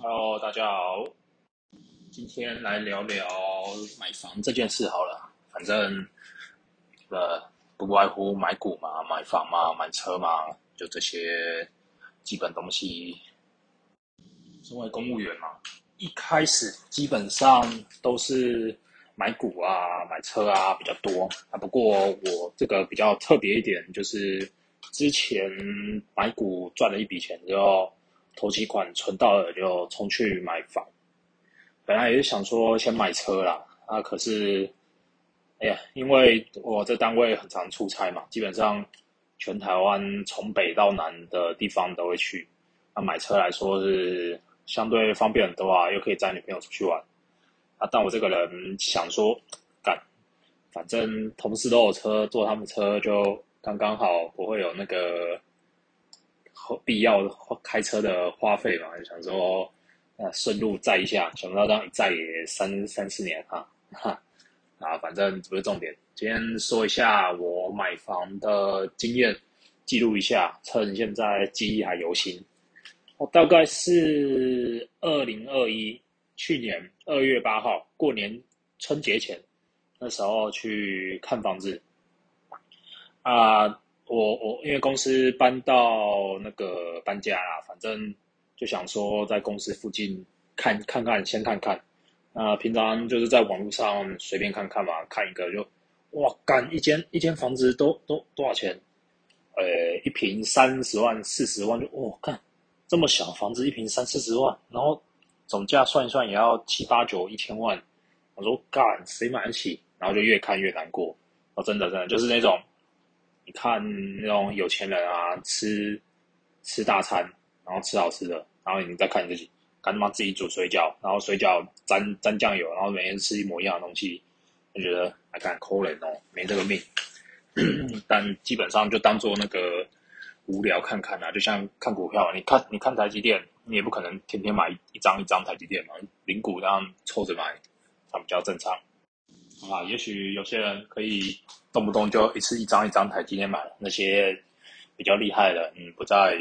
Hello，大家好，今天来聊聊买房这件事好了。反正呃，不外乎买股嘛、买房嘛、买车嘛，就这些基本东西。身为公务员嘛，一开始基本上都是买股啊、买车啊比较多啊。不过我这个比较特别一点，就是之前买股赚了一笔钱之后。投期款存到了，就冲去买房。本来也是想说先买车啦，啊，可是，哎呀，因为我这单位很常出差嘛，基本上全台湾从北到南的地方都会去。那买车来说是相对方便很多啊，又可以载女朋友出去玩。啊，但我这个人想说，干，反正同事都有车，坐他们车就刚刚好，不会有那个。必要开车的花费嘛，就想说，呃，顺路载一下，想不到这样一载也三三四年哈，哈，啊，反正不是重点。今天说一下我买房的经验，记录一下，趁现在记忆还犹新。我大概是二零二一去年二月八号过年春节前，那时候去看房子，啊。我我因为公司搬到那个搬家啦，反正就想说在公司附近看看看，先看看。啊，平常就是在网络上随便看看嘛，看一个就哇，干一间一间房子都都多少钱？呃，一平三十万、四十万就哇，看这么小房子一平三四十万，然后总价算一算也要七八九一千万。我说干谁买得起？然后就越看越难过。哦，真的真的就是那种。你看那种有钱人啊，吃吃大餐，然后吃好吃的，然后你再看你自己，干他妈自己煮水饺，然后水饺沾沾酱油，然后每天吃一模一样的东西，就觉得还敢抠人哦，没这个命。但基本上就当做那个无聊看看啊，就像看股票，你看你看台积电，你也不可能天天买一张一张台积电嘛，零股这样凑着买，它比较正常。啊，也许有些人可以动不动就一次一张一张台积电买，那些比较厉害的，嗯，不在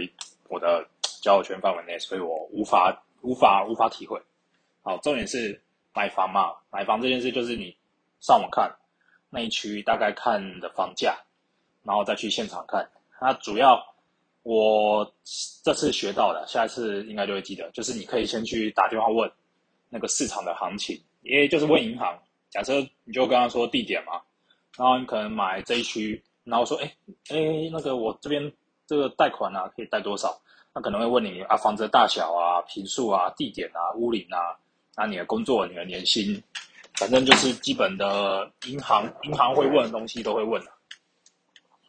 我的交友圈范围内，所以我无法无法无法体会。好，重点是买房嘛，买房这件事就是你上网看那一区大概看的房价，然后再去现场看。那主要我这次学到的，下一次应该就会记得，就是你可以先去打电话问那个市场的行情，也就是问银行。假设你就跟他说地点嘛，然后你可能买这一区，然后说，哎哎，那个我这边这个贷款啊，可以贷多少？他可能会问你啊，房子的大小啊，平数啊，地点啊，屋龄啊，那你的工作，你的年薪，反正就是基本的银行银行会问的东西都会问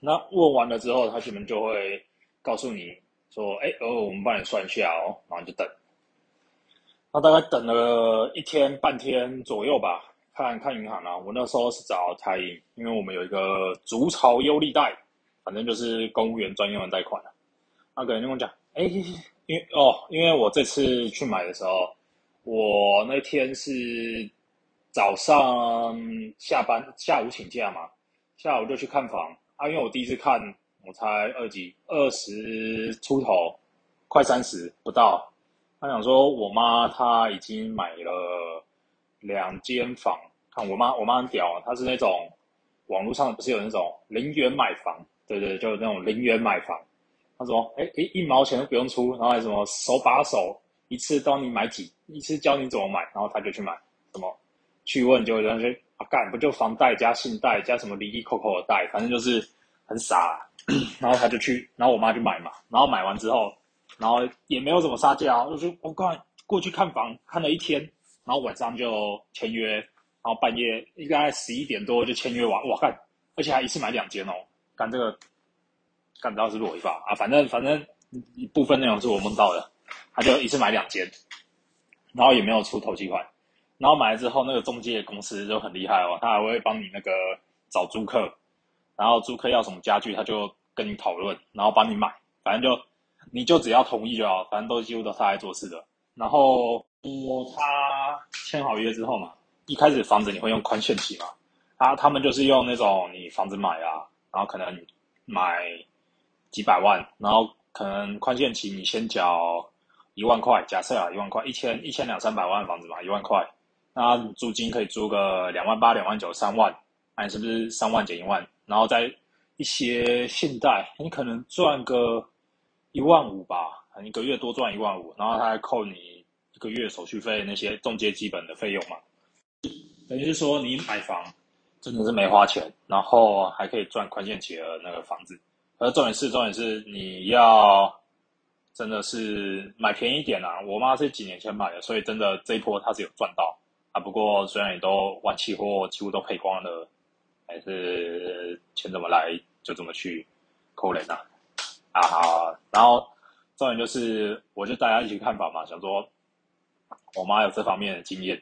那问完了之后，他可能就会告诉你说，哎哦，我们帮你算一下哦，然后就等。那大概等了一天半天左右吧。看看银行啊，我那时候是找台银，因为我们有一个竹巢优利贷，反正就是公务员专用的贷款那可能跟我讲，哎，因哦，因为我这次去买的时候，我那天是早上下班下午请假嘛，下午就去看房啊，因为我第一次看，我才二级二十出头，快三十不到，他想说我妈她已经买了两间房。我妈，我妈很屌，她是那种网络上不是有那种零元买房，对对，就那种零元买房。她说，哎哎，一毛钱都不用出，然后还什么手把手一次教你买几，一次教你怎么买，然后他就去买。什么去问就那些啊，干不就房贷加信贷加什么离离扣扣的贷，反正就是很傻。然后他就去，然后我妈就买嘛，然后买完之后，然后也没有怎么杀价，就是我刚过去看房看了一天，然后晚上就签约。然后半夜应该十一点多就签约完，哇干！而且还一次买两间哦，干这个干不到是裸一吧啊？反正反正一部分内容是我梦到的，他就一次买两间，然后也没有出头期款，然后买了之后那个中介公司就很厉害哦，他还会帮你那个找租客，然后租客要什么家具他就跟你讨论，然后帮你买，反正就你就只要同意就好，反正都几乎都他来做事的。然后我他签好约之后嘛。一开始房子你会用宽限期嘛？啊，他们就是用那种你房子买啊，然后可能买几百万，然后可能宽限期你先缴一万块，假设啊一万块，一千一千两三百万房子嘛，一万块，那租金可以租个两万八、两万九、三万，那你是不是三万减一万？然后在一些信贷，你可能赚个一万五吧，一个月多赚一万五，然后他还扣你一个月手续费那些中介基本的费用嘛，等于是说你买房真的是没花钱，然后还可以赚宽限期的那个房子。而重点是，重点是你要真的是买便宜点啊！我妈是几年前买的，所以真的这一波她是有赚到啊。不过虽然也都玩期货，几乎都赔光了，还是钱怎么来就这么去扣人啊啊！好，然后重点就是，我就大家一起看房嘛，想说我妈有这方面的经验，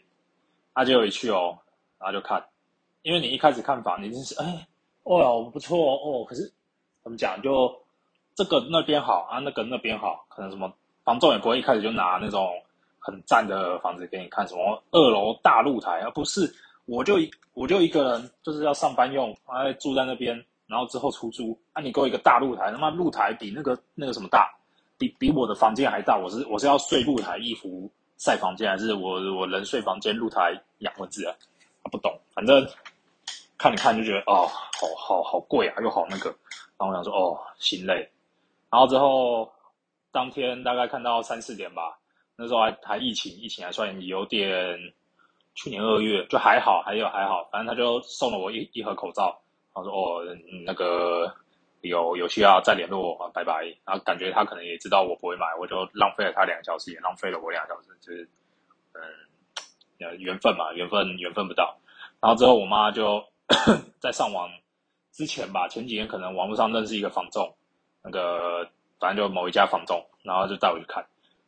她就一去哦，然后就看，因为你一开始看房，你就是哎，哦不错哦，可是。怎么讲？就这个那边好啊，那个那边好，可能什么房仲也不会一开始就拿那种很赞的房子给你看，什么二楼大露台啊，不是，我就一我就一个人就是要上班用，啊住在那边，然后之后出租，啊你给我一个大露台，他妈露台比那个那个什么大，比比我的房间还大，我是我是要睡露台一服晒房间，还是我我人睡房间露台养蚊子啊？不懂，反正看你看就觉得哦，好好好贵啊，又好那个。然后我想说，哦，心累。然后之后，当天大概看到三四点吧，那时候还还疫情，疫情还算有点。去年二月就还好，还有还好，反正他就送了我一一盒口罩。然后说，哦，那个有有需要再联络我，拜拜。然后感觉他可能也知道我不会买，我就浪费了他两个小时，也浪费了我两个小时，就是嗯，缘分嘛，缘分缘分不到。然后之后我妈就 在上网。之前吧，前几年可能网络上认识一个房仲，那个反正就某一家房仲，然后就带我去看。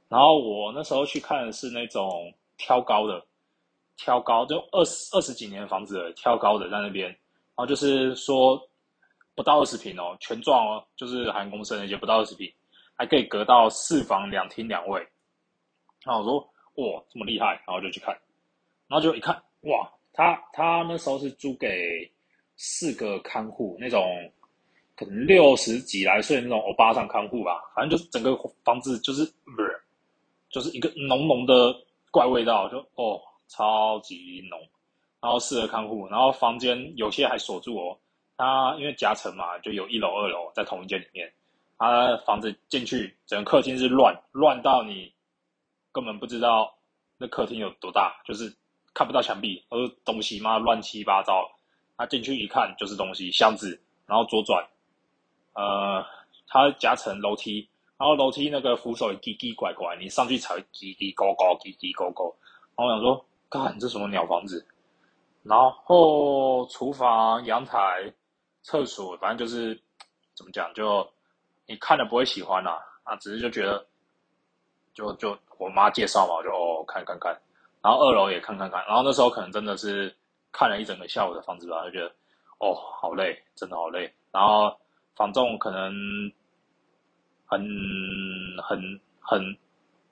然后我那时候去看的是那种挑高的，挑高就二十二十几年的房子，挑高的在那边。然后就是说不到二十平哦，全幢哦，就是韩公司那些不到二十平，还可以隔到四房两厅两卫。然后我说哇这么厉害，然后就去看，然后就一看哇，他他那时候是租给。四个看护，那种可能六十几来岁那种欧巴桑看护吧，反正就是整个房子就是不是，就是一个浓浓的怪味道，就哦超级浓。然后四个看护，然后房间有些还锁住哦。他因为夹层嘛，就有一楼二楼在同一间里面。他房子进去，整个客厅是乱乱到你根本不知道那客厅有多大，就是看不到墙壁，都是东西嘛乱七八糟。他进去一看就是东西箱子，然后左转，呃，他夹层楼梯，然后楼梯那个扶手也叽叽拐拐，你上去才叽叽高高，叽叽高高。然后我想说，干这什么鸟房子？然后厨房、阳台、厕所，反正就是怎么讲，就你看了不会喜欢啦，啊，只是就觉得，就就我妈介绍嘛，我就哦看看看，然后二楼也看看看，然后那时候可能真的是。看了一整个下午的房子吧，就觉得哦，好累，真的好累。然后房仲可能很很很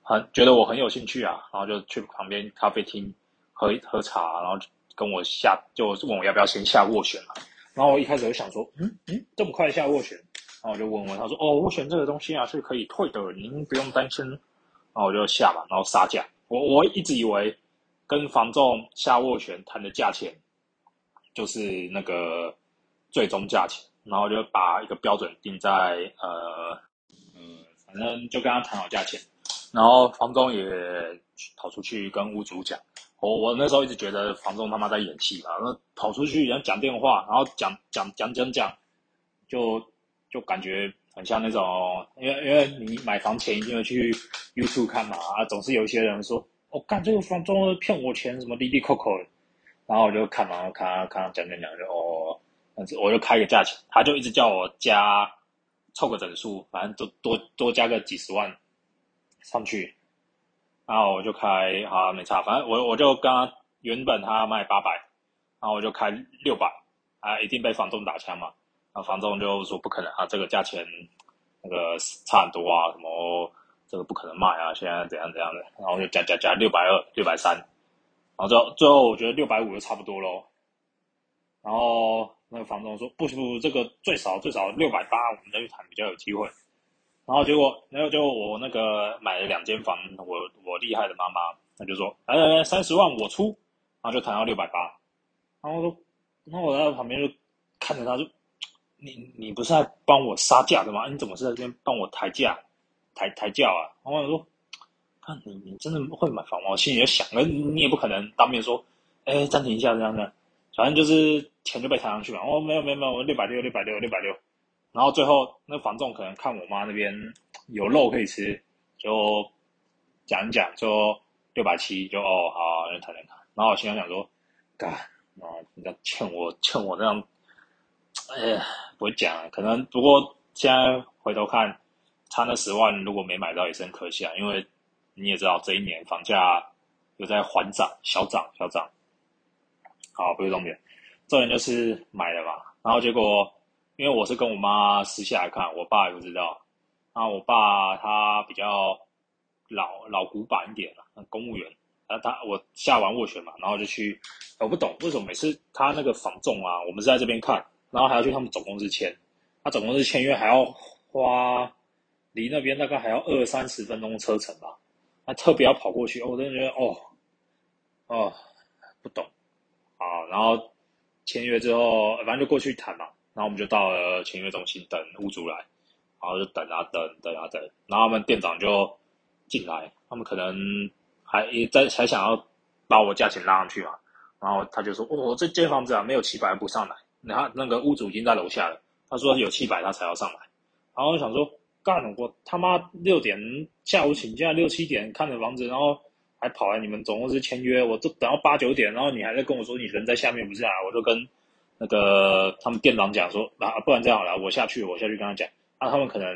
很觉得我很有兴趣啊，然后就去旁边咖啡厅喝喝茶，然后跟我下就问我要不要先下斡旋嘛。然后我一开始就想说，嗯嗯，这么快下斡旋？然后我就问问他说，哦，斡旋这个东西啊是可以退的，您不用担心。然后我就下嘛，然后杀价。我我一直以为。跟房仲下斡旋谈的价钱，就是那个最终价钱，然后就把一个标准定在呃呃，反正就跟他谈好价钱，然后房东也跑出去跟屋主讲，我我那时候一直觉得房东他妈在演戏啊，那跑出去然后讲电话，然后讲讲讲讲讲，就就感觉很像那种，因为因为你买房前一定会去 YouTube 看嘛，啊，总是有一些人说。我干这个房东骗我钱，什么滴滴扣扣，然后我就看嘛，看看讲讲讲就哦，我就开个价钱，他就一直叫我加凑个整数，反正多多多加个几十万上去，然后我就开好没差，反正我我就跟他原本他卖八百，然后我就开六百，啊一定被房东打枪嘛，然后房东就说不可能啊，这个价钱那个差很多啊，什么。这个不可能卖啊！现在怎样怎样的，然后就加加加六百二、六百三，然后最后最后我觉得六百五就差不多喽。然后那个房东说：“不不不，这个最少最少六百八，我们再去谈比较有机会。”然后结果，然后就我那个买了两间房，我我厉害的妈妈，她就说，来来来，三十万我出，然后就谈到六百八，然后说，然后我在旁边就看着他，就你你不是在帮我杀价的吗？你怎么是在这边帮我抬价，抬抬价啊？然后我说，看你你真的会买房吗？我心里就想，那你也不可能当面说，哎，暂停一下这样的，反正就是钱就被抬上去嘛。哦，没有没有没有，我六百六六百六六百六。然后最后那房仲可能看我妈那边有肉可以吃，就讲一讲，说六百七，就哦好，那谈谈看。然后我心想说，干，然后你欠我欠我那样，哎呀，不会讲，可能不过现在回头看，差那十万如果没买到也是很可惜啊，因为你也知道这一年房价有在缓涨，小涨小涨。好，不是重点，重点就是买了嘛，然后结果。因为我是跟我妈私下来看，我爸也不知道。啊，我爸他比较老老古板一点了，公务员。啊，他我下完斡旋嘛，然后就去，我不懂为什么每次他那个房仲啊，我们是在这边看，然后还要去他们总公司签，他总公司签约还要花离那边大概还要二三十分钟车程吧，他特别要跑过去，我真的觉得哦哦不懂啊，然后签约之后，反正就过去谈嘛。然后我们就到了签约中心等屋主来，然后就等啊等，等啊等，然后他们店长就进来，他们可能还也在还想要把我价钱拉上去嘛，然后他就说：“哦，这间房子啊没有七百不上来。”然后那个屋主已经在楼下了，他说有七百他才要上来。然后我想说，干我他妈六点下午请假六七点看的房子，然后还跑来你们总公司签约，我都等到八九点，然后你还在跟我说你人在下面不下来，我就跟。那个他们店长讲说啊，不然这样好了，我下去，我下去跟他讲，那他们可能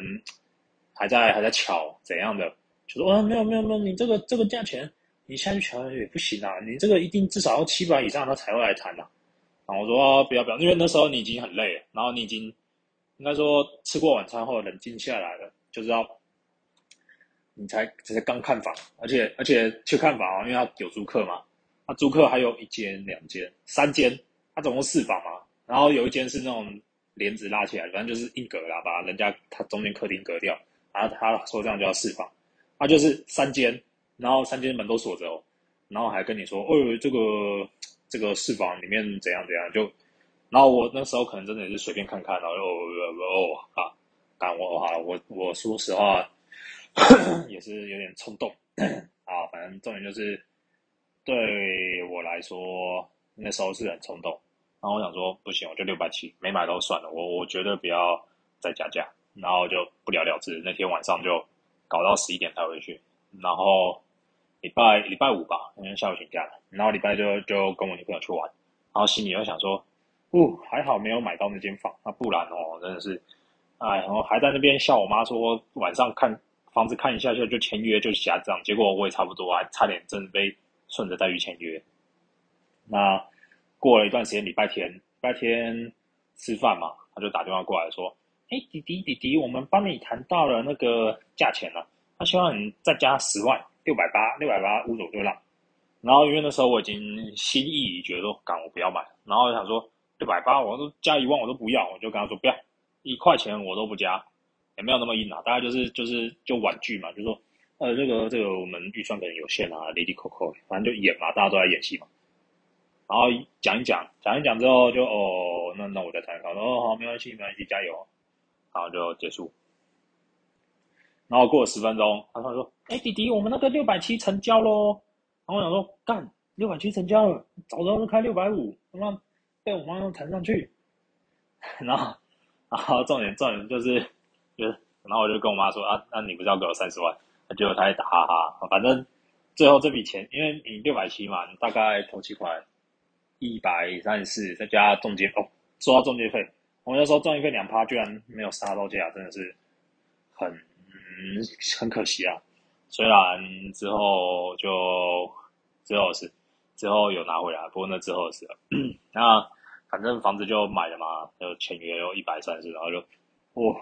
还在还在吵怎样的，就说啊没有没有没有，你这个这个价钱你下去瞧也不行啊，你这个一定至少要七百以上他才会来谈呐。然后我说不要不要，因为那时候你已经很累了，然后你已经应该说吃过晚餐后冷静下来了，就知道你才只是刚看房，而且而且去看房，因为他有租客嘛，他租客还有一间两间三间。他总共四房嘛，然后有一间是那种帘子拉起来，反正就是一格啦，把人家他中间客厅隔掉，然后他说这样就要四房，他就是三间，然后三间门都锁着哦，然后还跟你说，哦，这个这个四房里面怎样怎样，就，然后我那时候可能真的也是随便看看，然后哦哦啊，干我哈，我我说实话 也是有点冲动 啊，反正重点就是对我来说。那时候是很冲动，然后我想说不行，我就六百七没买都算了，我我绝对不要再加价，然后就不了了之。那天晚上就搞到十一点才回去，然后礼拜礼拜五吧，因为下午请假了，然后礼拜就就跟我女朋友去玩，然后心里又想说，哦还好没有买到那间房，那不然哦真的是，哎，然后还在那边笑我妈说晚上看房子看一下就就签约就瞎这样，结果我也差不多，还差点真的被顺着带去签约，那。过了一段时间，礼拜天，礼拜天吃饭嘛，他就打电话过来说：“哎，弟弟，弟弟，我们帮你谈到了那个价钱了，他希望你再加十万，六百八，六百八，五种就让。然后因为那时候我已经心意已决，说干我不要买。然后想说六百八，我都加一万我都不要，我就跟他说不要，一块钱我都不加，也没有那么硬啊，大概就是就是就婉拒嘛，就说呃这个这个我们预算可能有限啊，离离扣扣，反正就演嘛，大家都在演戏嘛。”然后讲一讲，讲一讲之后就哦，那那我再谈。他说哦好，没关系，没关系，加油。然后就结束。然后过了十分钟，他突然说：“哎，弟弟，我们那个六百七成交喽。”然后我想说：“干，六百七成交了，早知道就开六百五，他妈被我妈又谈上去。”然后，然后重点重点就是，就是，然后我就跟我妈说：“啊，那你不是要给我三十万？”结果他也打哈哈。反正最后这笔钱，因为你六百七嘛，你大概投七块。一百三十四，再加中介哦，说到中介费，我那时候中介费两趴，居然没有杀到价，真的是很很可惜啊。虽然之后就之后是之后有拿回来，不过那之后是 那反正房子就买了嘛，就签约有一百三十，然后就哇，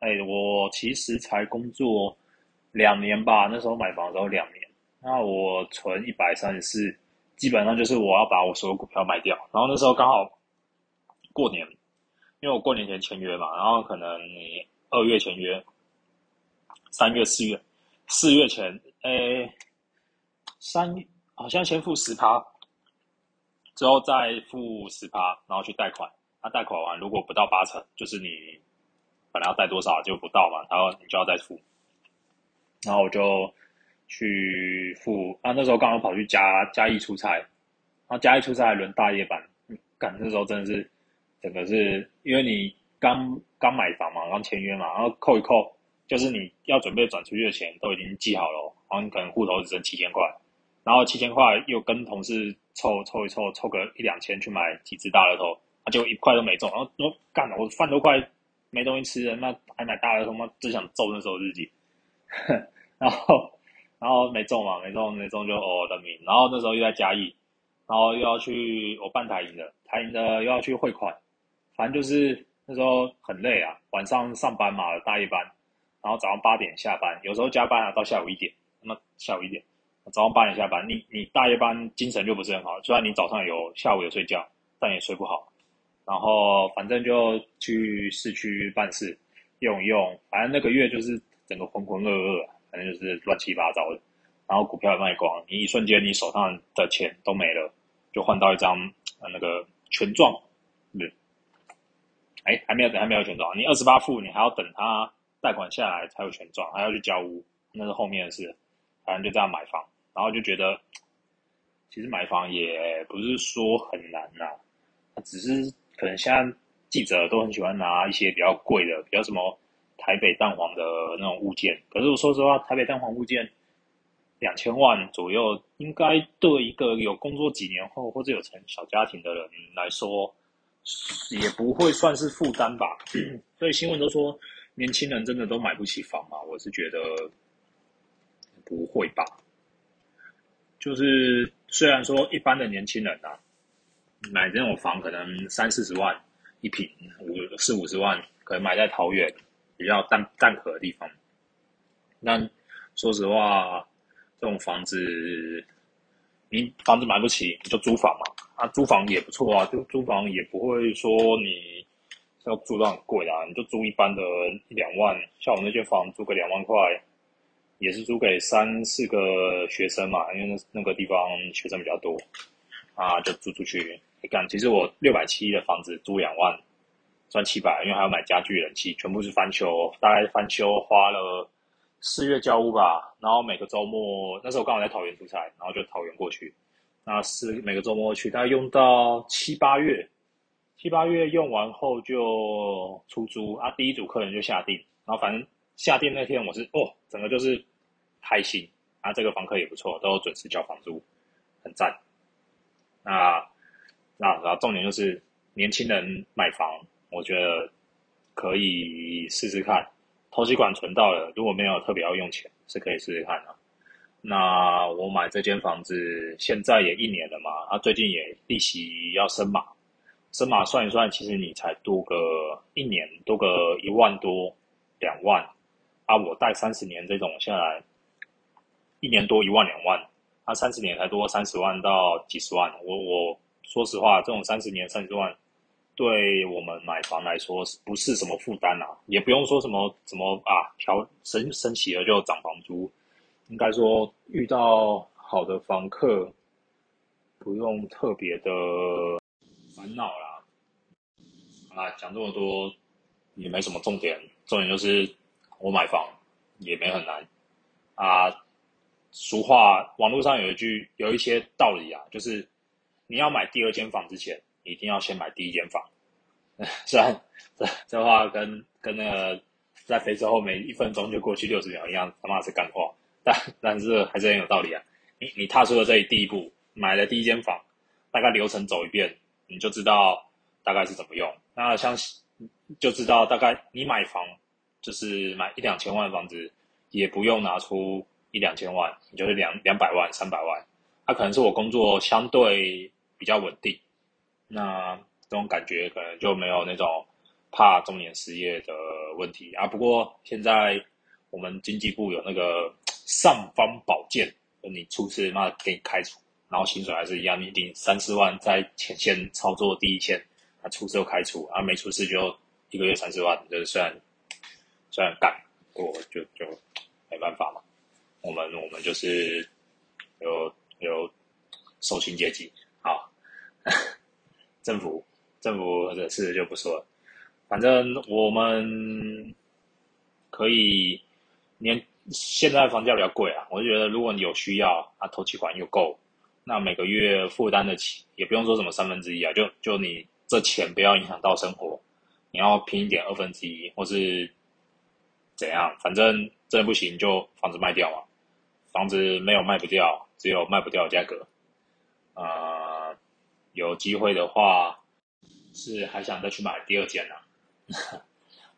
哎，我其实才工作两年吧，那时候买房的时候两年，那我存一百三十四。基本上就是我要把我所有股票卖掉，然后那时候刚好过年，因为我过年前签约嘛，然后可能你二月签约，三月、四月、四月前，诶，三好像先付十趴，之后再付十趴，然后去贷款。那贷款完如果不到八成，就是你本来要贷多少就不到嘛，然后你就要再付。然后我就去付，啊，那时候刚好跑去嘉嘉义出差，然后嘉义出差还轮大夜班，赶那时候真的是整个是因为你刚刚买房嘛，刚签约嘛，然后扣一扣，就是你要准备转出去的钱都已经记好了，然后你可能户头只剩七千块，然后七千块又跟同事凑凑一凑，凑个一两千去买几只大乐透。他就一块都没中，然后都干了，我饭都快没东西吃了，那还买大乐透吗？只想揍那时候自己，然后然后没中嘛，没中没中就哦的命，然后那时候又在嘉义，然后又要去我办台银的，台银的又要去汇款，反正就是那时候很累啊，晚上上班嘛，大夜班，然后早上八点下班，有时候加班啊到下午一点，那下午一点，早上八点下班，你你大夜班精神就不是很好，虽然你早上有下午有睡觉，但也睡不好。然后反正就去市区办事，用一用，反正那个月就是整个浑浑噩噩，反正就是乱七八糟的。然后股票卖光，你一瞬间你手上的钱都没了，就换到一张呃那个权状，对，哎还没有等还没有权状，你二十八付，你还要等他贷款下来才有权状，还要去交屋，那是后面的事。反正就这样买房，然后就觉得其实买房也不是说很难呐，只是。可能现在记者都很喜欢拿一些比较贵的，比较什么台北蛋黄的那种物件。可是我说实话，台北蛋黄物件两千万左右，应该对一个有工作几年后或者有成小家庭的人来说，也不会算是负担吧。所以新闻都说年轻人真的都买不起房嘛？我是觉得不会吧。就是虽然说一般的年轻人啊。买这种房可能三四十万一平，五四五十万，可能买在桃园比较淡淡河的地方。那说实话，这种房子你房子买不起，你就租房嘛。啊，租房也不错啊，就租房也不会说你要租到很贵啊，你就租一般的一两万。像我那间房租个两万块，也是租给三四个学生嘛，因为那那个地方学生比较多，啊，就租出去。你看，其实我六百七的房子租两万，赚七百，因为还要买家具、冷气，全部是翻修，大概翻修花了四月交屋吧。然后每个周末，那时候刚好在桃园出差，然后就桃园过去，那是每个周末去，大概用到七八月，七八月用完后就出租啊。第一组客人就下定，然后反正下定那天我是哦，整个就是开心啊。这个房客也不错，都准时交房租，很赞。那。那然后重点就是年轻人买房，我觉得可以试试看。投资款存到了，如果没有特别要用钱，是可以试试看的。那我买这间房子现在也一年了嘛，啊，最近也利息要升嘛，升嘛算一算，其实你才多个一年多个一万多两万啊，我贷三十年这种下来，一年多一万两万，啊，三十年才多三十万到几十万，我我。说实话，这种三十年三十万，对我们买房来说不是什么负担啊？也不用说什么什么啊，调升升起了就涨房租。应该说遇到好的房客，不用特别的烦恼啦。好啦，讲这么多也没什么重点，重点就是我买房也没很难啊。俗话，网络上有一句有一些道理啊，就是。你要买第二间房之前，一定要先买第一间房。虽然这这话跟跟那个在飞车后面一分钟就过去六十秒一样，他妈是干话，但但是还是很有道理啊。你你踏出了这一第一步，买了第一间房，大概流程走一遍，你就知道大概是怎么用。那像就知道大概你买房就是买一两千万的房子，也不用拿出一两千万，你就是两两百万、三百万。那可能是我工作相对。比较稳定，那这种感觉可能就没有那种怕中年失业的问题啊。不过现在我们经济部有那个尚方宝剑，你出事那给你开除，然后薪水还是一样，你领三四万在前线操作第一线，啊出事就开除，啊没出事就一个月三四万，就是虽然虽然干，过就就没办法嘛。我们我们就是有有受薪阶级啊，政府政府的事就不说了，反正我们可以年现在房价比较贵啊，我就觉得如果你有需要啊，头期款又够，那每个月负担得起，也不用说什么三分之一啊，就就你这钱不要影响到生活，你要拼一点二分之一或是怎样，反正真不行就房子卖掉嘛。房子没有卖不掉，只有卖不掉的价格。呃，有机会的话，是还想再去买第二间呢。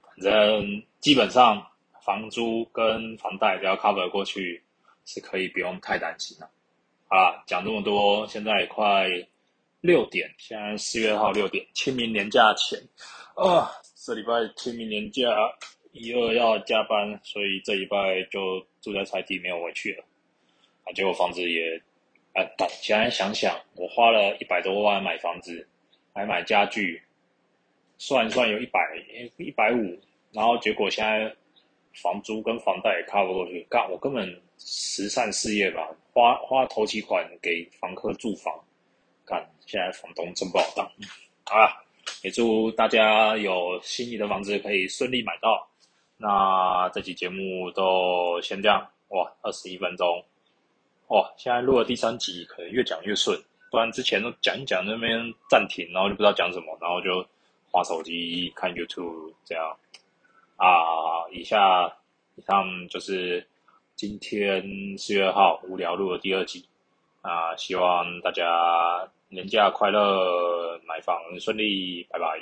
反正基本上房租跟房贷只要 cover 过去，是可以不用太担心了。好啦，讲这么多，现在快六点，现在四月号六点，清明年假前，啊，这礼拜清明年假。一二要加班，所以这一拜就住在菜地，没有回去了。啊，结果房子也，啊，现在想想，我花了一百多万买房子，还买家具，算一算有一百一百五，然后结果现在房租跟房贷也 cover 过去，干我根本慈善事业吧，花花头期款给房客住房，干现在房东真不好当。好了，也祝大家有心仪的房子可以顺利买到。那这期节目都先这样哇，二十一分钟哇！现在录了第三集，可能越讲越顺，不然之前都讲一讲那边暂停，然后就不知道讲什么，然后就划手机看 YouTube 这样啊。以下以上就是今天四月二号无聊录的第二集啊，希望大家年假快乐，买房顺利，拜拜。